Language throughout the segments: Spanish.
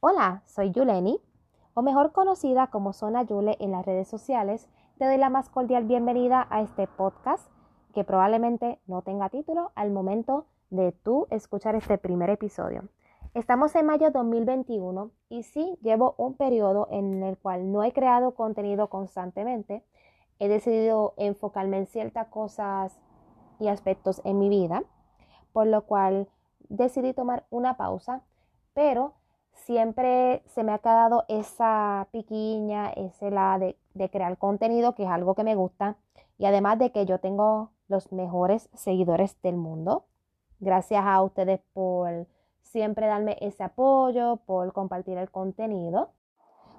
Hola, soy Yuleni, o mejor conocida como Zona Yule en las redes sociales. Te doy la más cordial bienvenida a este podcast que probablemente no tenga título al momento de tú escuchar este primer episodio. Estamos en mayo 2021 y sí llevo un periodo en el cual no he creado contenido constantemente. He decidido enfocarme en ciertas cosas y aspectos en mi vida, por lo cual decidí tomar una pausa, pero siempre se me ha quedado esa piquiña, ese la de, crear contenido, que es algo que me gusta, y además de que yo tengo los mejores seguidores del mundo. Gracias a ustedes por siempre darme ese apoyo, por compartir el contenido.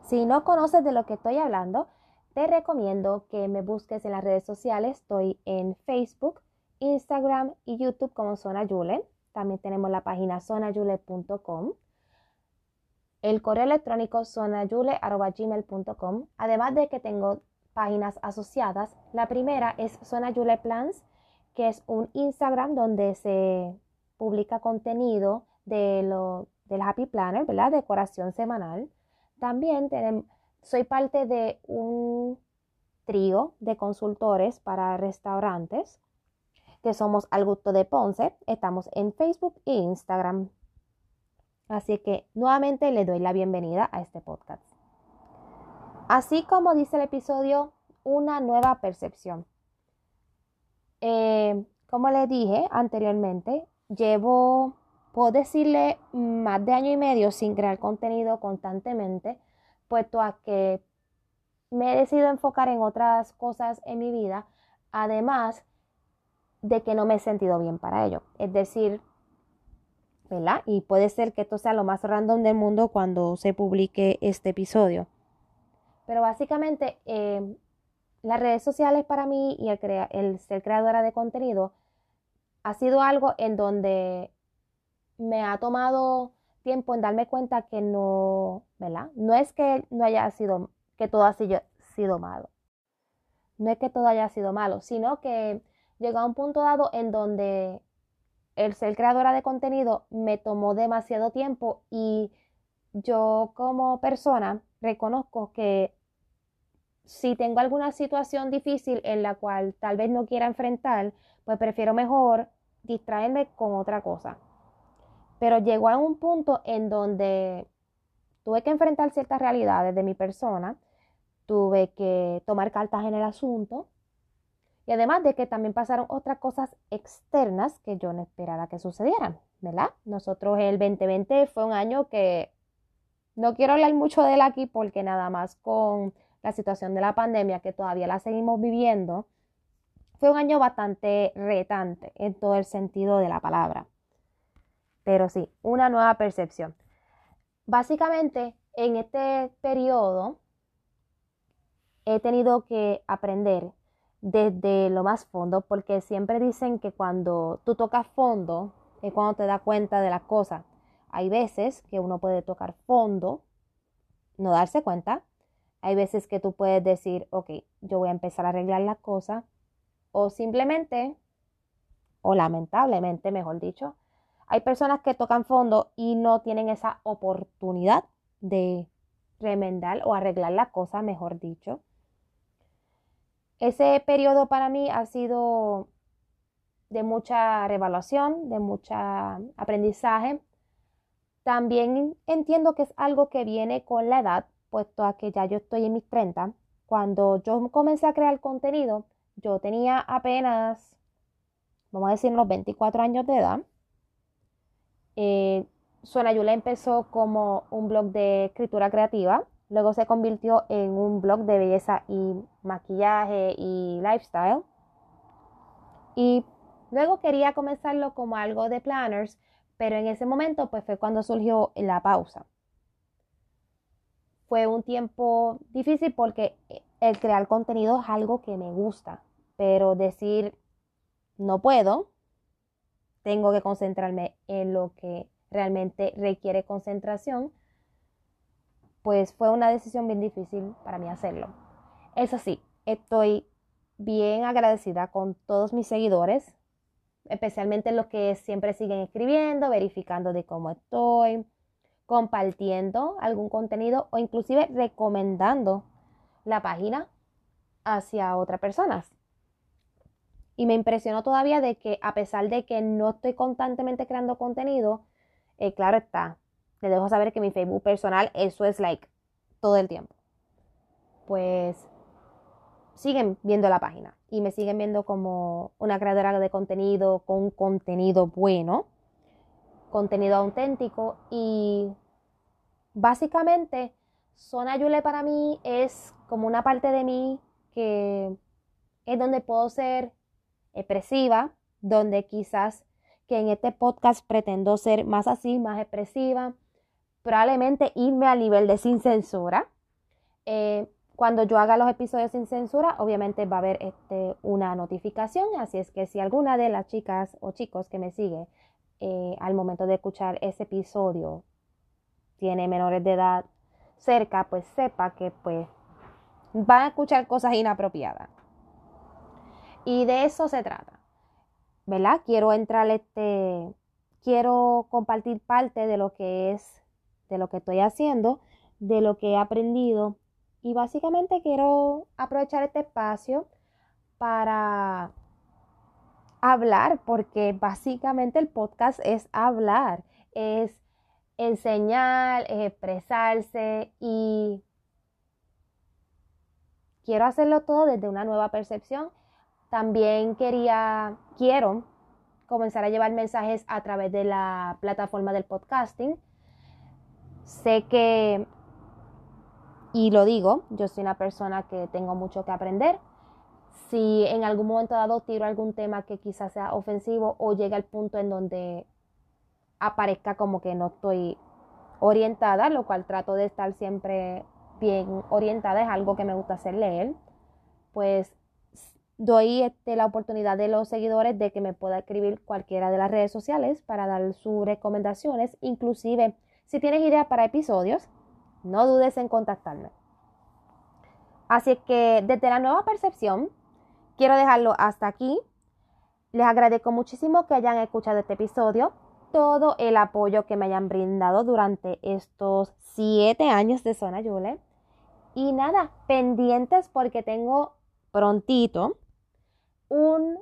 Si no conoces de lo que estoy hablando, te recomiendo que me busques en las redes sociales. Estoy en Facebook, Instagram y YouTube como Zona Yule. También tenemos la página zonayule.com. El correo electrónico zonayule.gmail.com. Además de que tengo páginas asociadas. La primera es Zona Yule Plans, que es un Instagram donde se publica contenido de lo, del Happy Planner, ¿verdad? Decoración semanal. También tenemos, soy parte de un trío de consultores para restaurantes que somos Al Gusto de Ponce. Estamos en Facebook e Instagram. Así que nuevamente le doy la bienvenida a este podcast. Así como dice el episodio, una nueva percepción. Eh, como les dije anteriormente, llevo, puedo decirle, más de año y medio sin crear contenido constantemente, puesto a que me he decidido enfocar en otras cosas en mi vida, además de que no me he sentido bien para ello. Es decir, Y puede ser que esto sea lo más random del mundo cuando se publique este episodio. Pero básicamente, eh, las redes sociales para mí y el, el ser creadora de contenido ha sido algo en donde me ha tomado tiempo en darme cuenta que no, ¿verdad? No es que no haya sido, que todo ha sido, sido malo. No es que todo haya sido malo, sino que llegó a un punto dado en donde el ser creadora de contenido me tomó demasiado tiempo y yo como persona reconozco que si tengo alguna situación difícil en la cual tal vez no quiera enfrentar, pues prefiero mejor distraerme con otra cosa. Pero llegó a un punto en donde tuve que enfrentar ciertas realidades de mi persona, tuve que tomar cartas en el asunto y además de que también pasaron otras cosas externas que yo no esperaba que sucedieran, ¿verdad? Nosotros el 2020 fue un año que no quiero hablar mucho de él aquí porque nada más con la situación de la pandemia que todavía la seguimos viviendo, fue un año bastante retante en todo el sentido de la palabra. Pero sí, una nueva percepción. Básicamente, en este periodo he tenido que aprender desde lo más fondo, porque siempre dicen que cuando tú tocas fondo es cuando te das cuenta de las cosas. Hay veces que uno puede tocar fondo, no darse cuenta, hay veces que tú puedes decir, ok, yo voy a empezar a arreglar las cosas. O simplemente, o lamentablemente, mejor dicho, hay personas que tocan fondo y no tienen esa oportunidad de remendar o arreglar las cosas, mejor dicho. Ese periodo para mí ha sido de mucha revaluación, de mucho aprendizaje. También entiendo que es algo que viene con la edad, puesto que ya yo estoy en mis 30, cuando yo comencé a crear contenido, yo tenía apenas, vamos a decir, los 24 años de edad. Eh, Suena Yula empezó como un blog de escritura creativa, luego se convirtió en un blog de belleza y maquillaje y lifestyle. Y luego quería comenzarlo como algo de planners, pero en ese momento pues fue cuando surgió la pausa fue un tiempo difícil porque el crear contenido es algo que me gusta, pero decir no puedo, tengo que concentrarme en lo que realmente requiere concentración, pues fue una decisión bien difícil para mí hacerlo. Eso sí, estoy bien agradecida con todos mis seguidores, especialmente los que siempre siguen escribiendo, verificando de cómo estoy, compartiendo algún contenido o inclusive recomendando la página hacia otras personas. Y me impresionó todavía de que a pesar de que no estoy constantemente creando contenido, eh, claro está, le dejo saber que mi Facebook personal, eso es like todo el tiempo. Pues siguen viendo la página y me siguen viendo como una creadora de contenido con contenido bueno, contenido auténtico y básicamente Zona Yule para mí es como una parte de mí que es donde puedo ser expresiva, donde quizás que en este podcast pretendo ser más así, más expresiva, probablemente irme al nivel de sin censura. Eh, cuando yo haga los episodios sin censura, obviamente va a haber este, una notificación, así es que si alguna de las chicas o chicos que me sigue eh, al momento de escuchar ese episodio tiene menores de edad cerca, pues sepa que pues van a escuchar cosas inapropiadas. Y de eso se trata. ¿Verdad? Quiero entrar este quiero compartir parte de lo que es de lo que estoy haciendo, de lo que he aprendido y básicamente quiero aprovechar este espacio para hablar, porque básicamente el podcast es hablar, es enseñar, es expresarse y quiero hacerlo todo desde una nueva percepción. También quería, quiero comenzar a llevar mensajes a través de la plataforma del podcasting. Sé que, y lo digo, yo soy una persona que tengo mucho que aprender. Si en algún momento dado tiro algún tema que quizás sea ofensivo o llegue al punto en donde aparezca como que no estoy orientada, lo cual trato de estar siempre bien orientada, es algo que me gusta hacer leer, pues doy este, la oportunidad de los seguidores de que me pueda escribir cualquiera de las redes sociales para dar sus recomendaciones, inclusive si tienes ideas para episodios, no dudes en contactarme. Así que desde la nueva percepción, quiero dejarlo hasta aquí. Les agradezco muchísimo que hayan escuchado este episodio, todo el apoyo que me hayan brindado durante estos siete años de Zona Yule. Y nada, pendientes porque tengo prontito un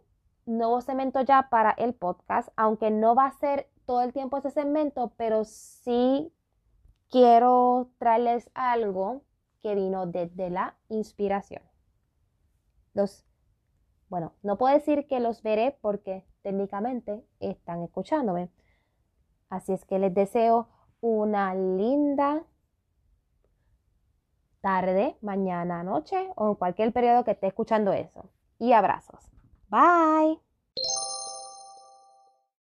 nuevo segmento ya para el podcast, aunque no va a ser todo el tiempo ese segmento, pero sí quiero traerles algo que vino desde la inspiración. Los, bueno, no puedo decir que los veré porque técnicamente están escuchándome. Así es que les deseo una linda tarde, mañana, noche o en cualquier periodo que esté escuchando eso. Y abrazos. Bye.